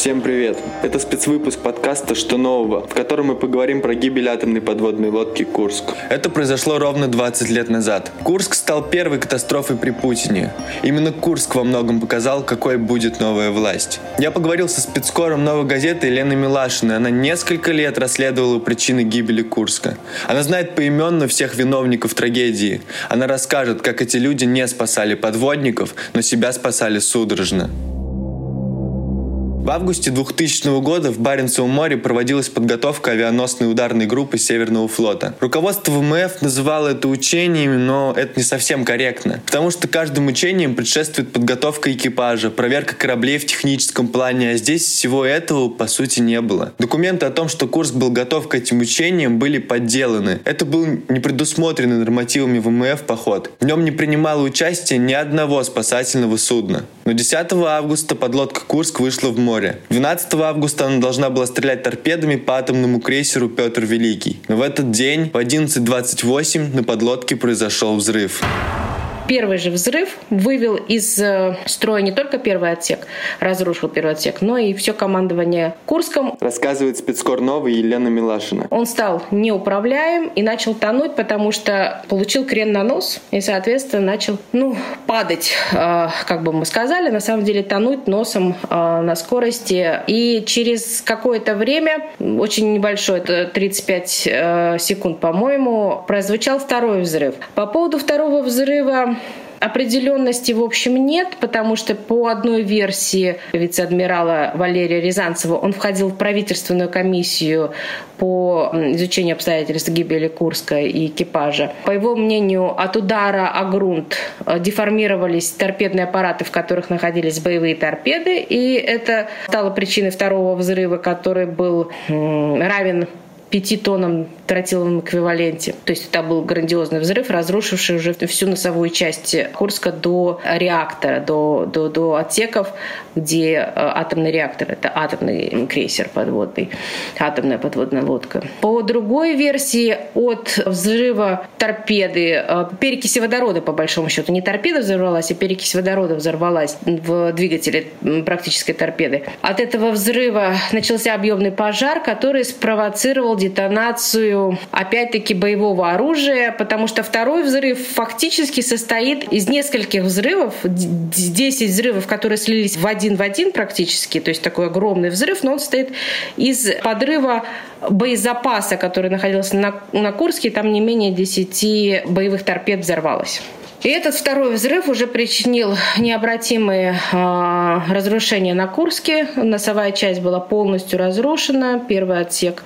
Всем привет! Это спецвыпуск подкаста «Что нового?», в котором мы поговорим про гибель атомной подводной лодки «Курск». Это произошло ровно 20 лет назад. Курск стал первой катастрофой при Путине. Именно Курск во многом показал, какой будет новая власть. Я поговорил со спецкором «Новой газеты» Еленой Милашиной. Она несколько лет расследовала причины гибели Курска. Она знает поименно всех виновников трагедии. Она расскажет, как эти люди не спасали подводников, но себя спасали судорожно. В августе 2000 года в Баренцевом море проводилась подготовка авианосной ударной группы Северного флота. Руководство ВМФ называло это учениями, но это не совсем корректно, потому что каждым учением предшествует подготовка экипажа, проверка кораблей в техническом плане, а здесь всего этого по сути не было. Документы о том, что Курск был готов к этим учениям, были подделаны. Это был не предусмотренный нормативами ВМФ поход. В нем не принимало участие ни одного спасательного судна. Но 10 августа подлодка Курск вышла в море море. 12 августа она должна была стрелять торпедами по атомному крейсеру Петр Великий. Но в этот день в 11.28 на подлодке произошел взрыв. Первый же взрыв вывел из э, строя не только первый отсек, разрушил первый отсек, но и все командование Курском. Рассказывает спецкор новый Елена Милашина. Он стал неуправляем и начал тонуть, потому что получил крен на нос и, соответственно, начал ну, падать, э, как бы мы сказали, на самом деле тонуть носом э, на скорости. И через какое-то время, очень небольшое, это 35 секунд, по-моему, прозвучал второй взрыв. По поводу второго взрыва Определенности, в общем, нет, потому что по одной версии вице-адмирала Валерия Рязанцева он входил в правительственную комиссию по изучению обстоятельств гибели Курска и экипажа. По его мнению, от удара о грунт э, деформировались торпедные аппараты, в которых находились боевые торпеды, и это стало причиной второго взрыва, который был равен 5 тоннам тротиловом эквиваленте. То есть это был грандиозный взрыв, разрушивший уже всю носовую часть Курска до реактора, до, до, до отсеков, где э, атомный реактор, это атомный крейсер подводный, атомная подводная лодка. По другой версии, от взрыва торпеды, э, перекиси водорода, по большому счету, не торпеда взорвалась, а перекись водорода взорвалась в двигателе практической торпеды. От этого взрыва начался объемный пожар, который спровоцировал детонацию, опять-таки, боевого оружия, потому что второй взрыв фактически состоит из нескольких взрывов, 10 взрывов, которые слились в один в один практически, то есть такой огромный взрыв, но он состоит из подрыва боезапаса, который находился на, на Курске, там не менее 10 боевых торпед взорвалось. И этот второй взрыв уже причинил необратимые э, разрушения на Курске. Носовая часть была полностью разрушена, первый отсек,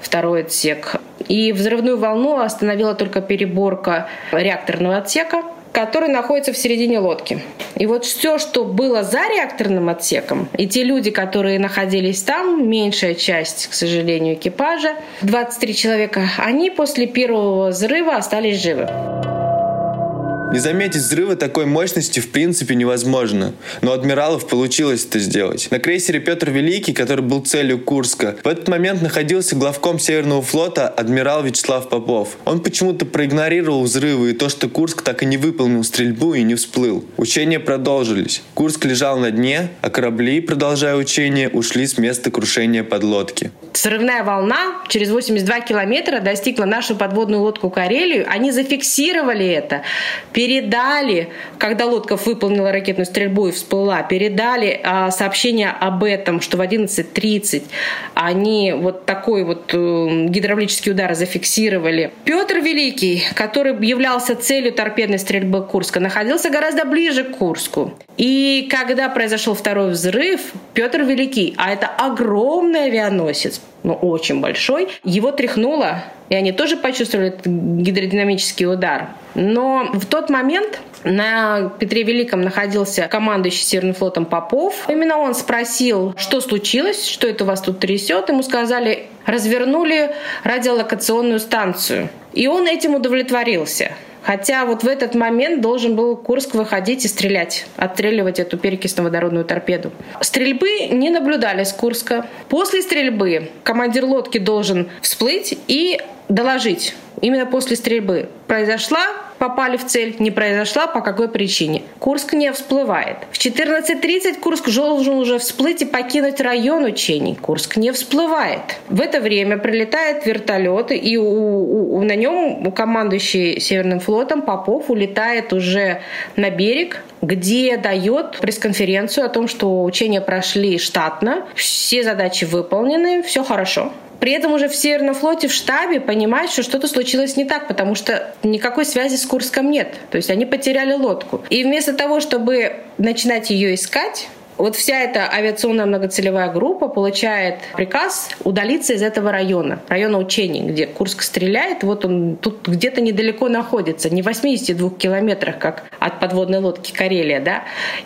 второй отсек. И взрывную волну остановила только переборка реакторного отсека, который находится в середине лодки. И вот все, что было за реакторным отсеком, и те люди, которые находились там, меньшая часть, к сожалению, экипажа, 23 человека, они после первого взрыва остались живы. Не заметить взрыва такой мощности в принципе невозможно, но адмиралов получилось это сделать. На крейсере Петр Великий, который был целью Курска, в этот момент находился главком Северного флота адмирал Вячеслав Попов. Он почему-то проигнорировал взрывы и то, что Курск так и не выполнил стрельбу и не всплыл. Учения продолжились. Курск лежал на дне, а корабли, продолжая учения, ушли с места крушения подлодки. Срывная волна через 82 километра достигла нашу подводную лодку Карелию. Они зафиксировали это передали, когда лодка выполнила ракетную стрельбу и всплыла, передали а, сообщение об этом, что в 11.30 они вот такой вот э, гидравлический удар зафиксировали. Петр Великий, который являлся целью торпедной стрельбы Курска, находился гораздо ближе к Курску. И когда произошел второй взрыв, Петр Великий, а это огромный авианосец, ну, очень большой, его тряхнуло, и они тоже почувствовали этот гидродинамический удар. Но в тот момент на Петре Великом находился командующий Северным флотом Попов. Именно он спросил, что случилось, что это у вас тут трясет. Ему сказали, развернули радиолокационную станцию. И он этим удовлетворился. Хотя вот в этот момент должен был Курск выходить и стрелять, отстреливать эту перекисно-водородную торпеду. Стрельбы не наблюдали с Курска. После стрельбы командир лодки должен всплыть и доложить именно после стрельбы произошла, попали в цель, не произошла, по какой причине. Курск не всплывает. В 14.30 Курск должен уже всплыть и покинуть район учений. Курск не всплывает. В это время прилетает вертолет, и у, у, на нем командующий Северным флотом Попов улетает уже на берег, где дает пресс-конференцию о том, что учения прошли штатно, все задачи выполнены, все хорошо. При этом уже в Северном флоте в штабе понимают, что что-то случилось не так, потому что никакой связи с Курском нет. То есть они потеряли лодку. И вместо того, чтобы начинать ее искать, вот вся эта авиационная многоцелевая группа получает приказ удалиться из этого района, района учений, где Курск стреляет. Вот он тут где-то недалеко находится, не в 82 километрах, как от подводной лодки Карелия. Да?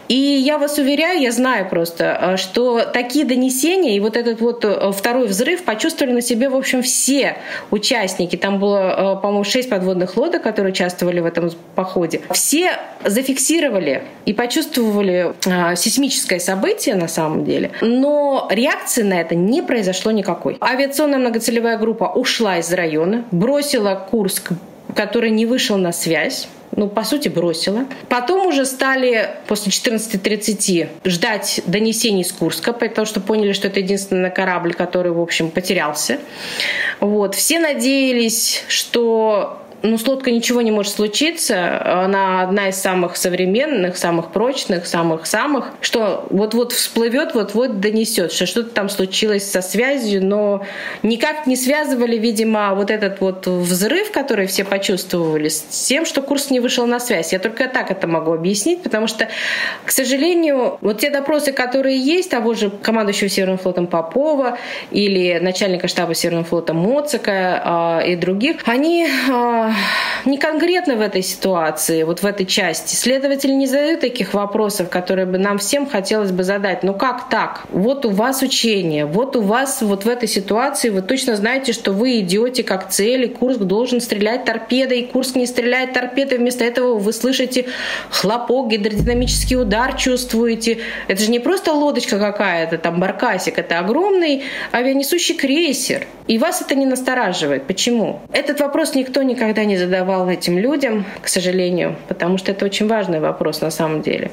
И я вас уверяю, я знаю просто, э, что такие донесения и вот этот вот э, второй взрыв почувствовали на себе, в общем, все участники. Там было, э, по-моему, шесть подводных лодок, которые участвовали в этом походе. Все зафиксировали и почувствовали сейсмическое событие на самом деле, но реакции на это не произошло никакой. Авиационная многоцелевая группа ушла из района, бросила Курск, который не вышел на связь, ну, по сути, бросила. Потом уже стали после 14.30 ждать донесений из Курска, потому что поняли, что это единственный корабль, который, в общем, потерялся. Вот. Все надеялись, что ну, с лодкой ничего не может случиться. Она одна из самых современных, самых прочных, самых-самых, что вот-вот всплывет, вот-вот донесет, что что-то там случилось со связью, но никак не связывали, видимо, вот этот вот взрыв, который все почувствовали, с тем, что курс не вышел на связь. Я только так это могу объяснить, потому что, к сожалению, вот те допросы, которые есть, того же командующего Северным флотом Попова или начальника штаба Северного флота Моцика э, и других, они э, не конкретно в этой ситуации, вот в этой части. Следователь не задает таких вопросов, которые бы нам всем хотелось бы задать. Ну как так? Вот у вас учение, вот у вас вот в этой ситуации вы точно знаете, что вы идете как цель, и Курск должен стрелять торпедой, и Курск не стреляет торпедой. Вместо этого вы слышите хлопок, гидродинамический удар чувствуете. Это же не просто лодочка какая-то, там баркасик, это огромный авианесущий крейсер. И вас это не настораживает. Почему? Этот вопрос никто никогда никогда не задавал этим людям, к сожалению, потому что это очень важный вопрос на самом деле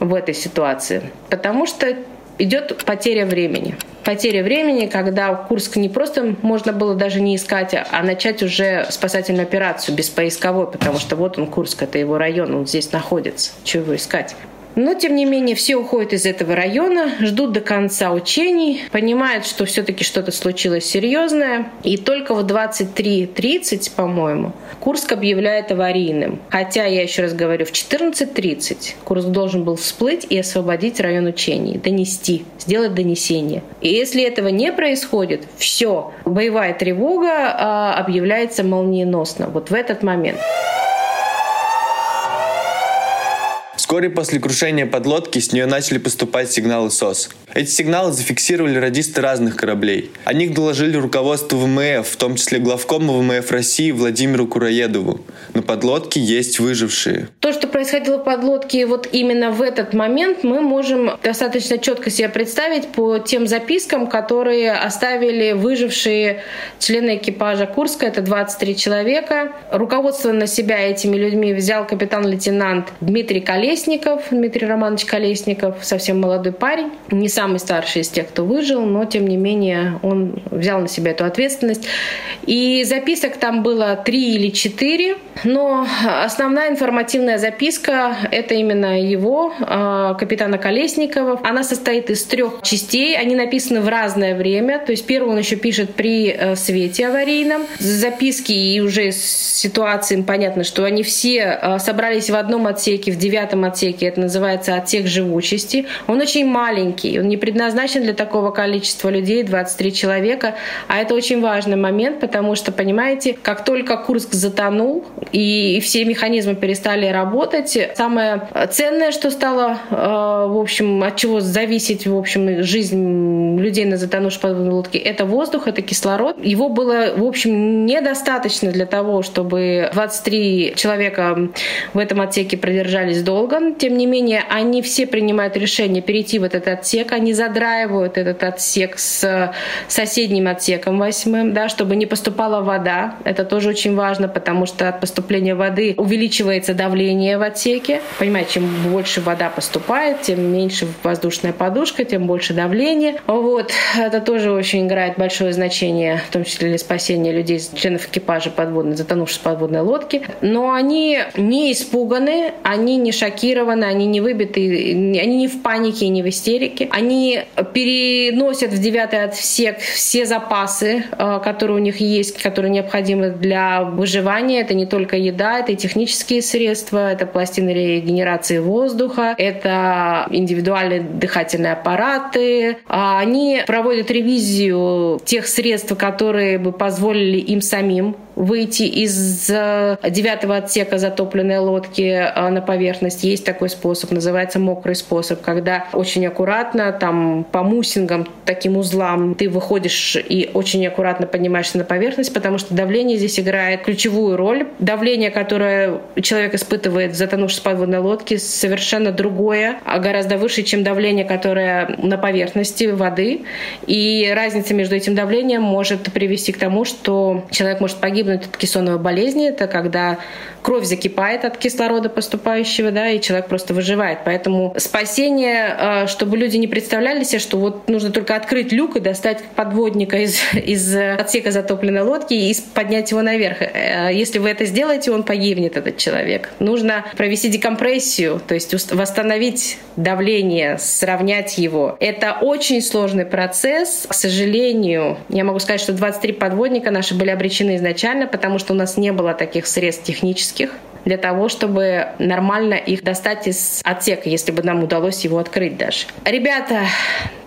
в этой ситуации. Потому что идет потеря времени. Потеря времени, когда Курск не просто можно было даже не искать, а начать уже спасательную операцию без поисковой, потому что вот он, Курск, это его район, он здесь находится. Чего его искать? Но, тем не менее, все уходят из этого района, ждут до конца учений, понимают, что все-таки что-то случилось серьезное. И только в 23.30, по-моему, Курск объявляет аварийным. Хотя, я еще раз говорю, в 14.30 Курск должен был всплыть и освободить район учений, донести, сделать донесение. И если этого не происходит, все, боевая тревога а, объявляется молниеносно. Вот в этот момент. Вскоре после крушения подлодки с нее начали поступать сигналы СОС. Эти сигналы зафиксировали радисты разных кораблей. О них доложили руководству ВМФ, в том числе главкому ВМФ России Владимиру Кураедову. На подлодке есть выжившие. То, что происходило в подлодке вот именно в этот момент, мы можем достаточно четко себе представить по тем запискам, которые оставили выжившие члены экипажа Курска. Это 23 человека. Руководство на себя этими людьми взял капитан-лейтенант Дмитрий Колесников, Дмитрий Романович Колесников, совсем молодой парень. Не самый старший из тех, кто выжил, но тем не менее он взял на себя эту ответственность. И записок там было три или четыре, но основная информативная записка — это именно его, а, капитана Колесникова. Она состоит из трех частей, они написаны в разное время, то есть первый он еще пишет при э, свете аварийном. Записки и уже с ситуацией понятно, что они все э, собрались в одном отсеке, в девятом отсеке, это называется отсек живучести. Он очень маленький, он не предназначен для такого количества людей, 23 человека. А это очень важный момент, потому что, понимаете, как только Курск затонул и все механизмы перестали работать, самое ценное, что стало, э, в общем, от чего зависеть, в общем, жизнь людей на затонувшей подводной лодке, это воздух, это кислород. Его было, в общем, недостаточно для того, чтобы 23 человека в этом отсеке продержались долго. Тем не менее, они все принимают решение перейти в этот отсек, они задраивают этот отсек с соседним отсеком восьмым, да, чтобы не поступала вода. Это тоже очень важно, потому что от поступления воды увеличивается давление в отсеке. Понимаете, чем больше вода поступает, тем меньше воздушная подушка, тем больше давление. Вот. Это тоже очень играет большое значение, в том числе для спасения людей, членов экипажа подводной, затонувшей подводной лодки. Но они не испуганы, они не шокированы, они не выбиты, они не в панике и не в истерике. Они переносят в девятый отсек все запасы, э, которые у них есть, которые необходимы для выживания. Это не только еда, это и технические средства, это пластины регенерации воздуха, это индивидуальные дыхательные аппараты. А они проводят ревизию тех средств, которые бы позволили им самим выйти из девятого отсека затопленной лодки э, на поверхность. Есть такой способ, называется мокрый способ, когда очень аккуратно там по мусингам, таким узлам ты выходишь и очень аккуратно поднимаешься на поверхность, потому что давление здесь играет ключевую роль. Давление, которое человек испытывает в затонувшей подводной лодке, совершенно другое, а гораздо выше, чем давление, которое на поверхности воды. И разница между этим давлением может привести к тому, что человек может погибнуть от кессоновой болезни. Это когда кровь закипает от кислорода поступающего, да, и человек просто выживает. Поэтому спасение, э, чтобы люди не представляли себе, что вот нужно только открыть люк и достать подводника из, из отсека затопленной лодки и поднять его наверх. Э, если вы это сделаете, он погибнет, этот человек. Нужно провести декомпрессию, то есть восстановить давление, сравнять его. Это очень сложный процесс. К сожалению, я могу сказать, что 23 подводника наши были обречены изначально, потому что у нас не было таких средств технических, для того, чтобы нормально их достать из отсека, если бы нам удалось его открыть даже. Ребята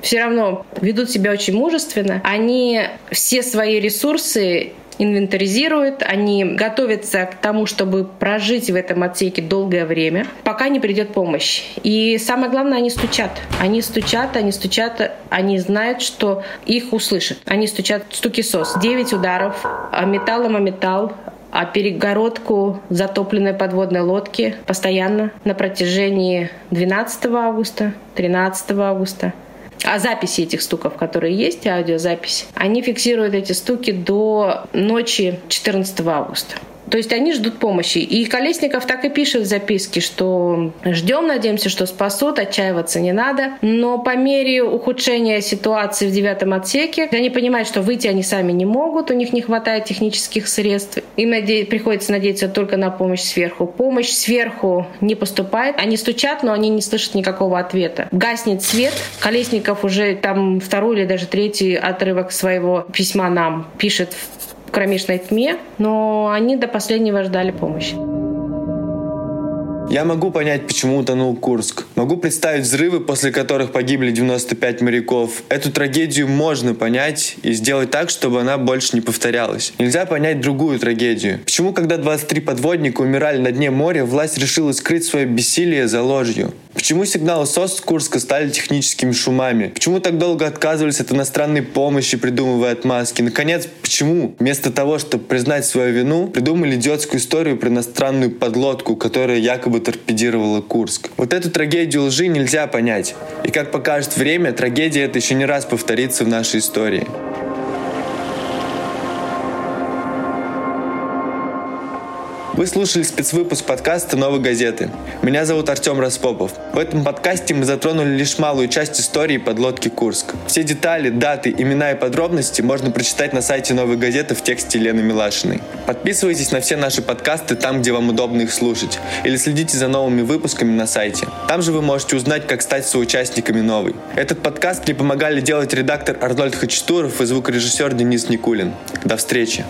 все равно ведут себя очень мужественно. Они все свои ресурсы инвентаризируют, они готовятся к тому, чтобы прожить в этом отсеке долгое время, пока не придет помощь. И самое главное, они стучат. Они стучат, они стучат, они знают, что их услышат. Они стучат стуки сос. Девять ударов, металлом о металл, а перегородку затопленной подводной лодки постоянно на протяжении 12 августа, 13 августа. А записи этих стуков, которые есть, аудиозапись, они фиксируют эти стуки до ночи 14 августа. То есть они ждут помощи. И Колесников так и пишет в записке, что ждем, надеемся, что спасут, отчаиваться не надо. Но по мере ухудшения ситуации в девятом отсеке, они понимают, что выйти они сами не могут, у них не хватает технических средств. Им наде... приходится надеяться только на помощь сверху. Помощь сверху не поступает. Они стучат, но они не слышат никакого ответа. Гаснет свет. Колесников уже там второй или даже третий отрывок своего письма нам пишет кромешной тьме, но они до последнего ждали помощи. Я могу понять, почему утонул Курск. Могу представить взрывы, после которых погибли 95 моряков. Эту трагедию можно понять и сделать так, чтобы она больше не повторялась. Нельзя понять другую трагедию. Почему, когда 23 подводника умирали на дне моря, власть решила скрыть свое бессилие за ложью? Почему сигналы СОС Курска стали техническими шумами? Почему так долго отказывались от иностранной помощи, придумывая отмазки? Наконец, почему вместо того, чтобы признать свою вину, придумали идиотскую историю про иностранную подлодку, которая якобы торпедировала Курск? Вот эту трагедию лжи нельзя понять. И как покажет время, трагедия эта еще не раз повторится в нашей истории. Вы слушали спецвыпуск подкаста «Новой газеты». Меня зовут Артем Распопов. В этом подкасте мы затронули лишь малую часть истории подлодки «Курск». Все детали, даты, имена и подробности можно прочитать на сайте «Новой газеты» в тексте Лены Милашиной. Подписывайтесь на все наши подкасты там, где вам удобно их слушать, или следите за новыми выпусками на сайте. Там же вы можете узнать, как стать соучастниками «Новой». Этот подкаст мне помогали делать редактор Арнольд Хачатуров и звукорежиссер Денис Никулин. До встречи!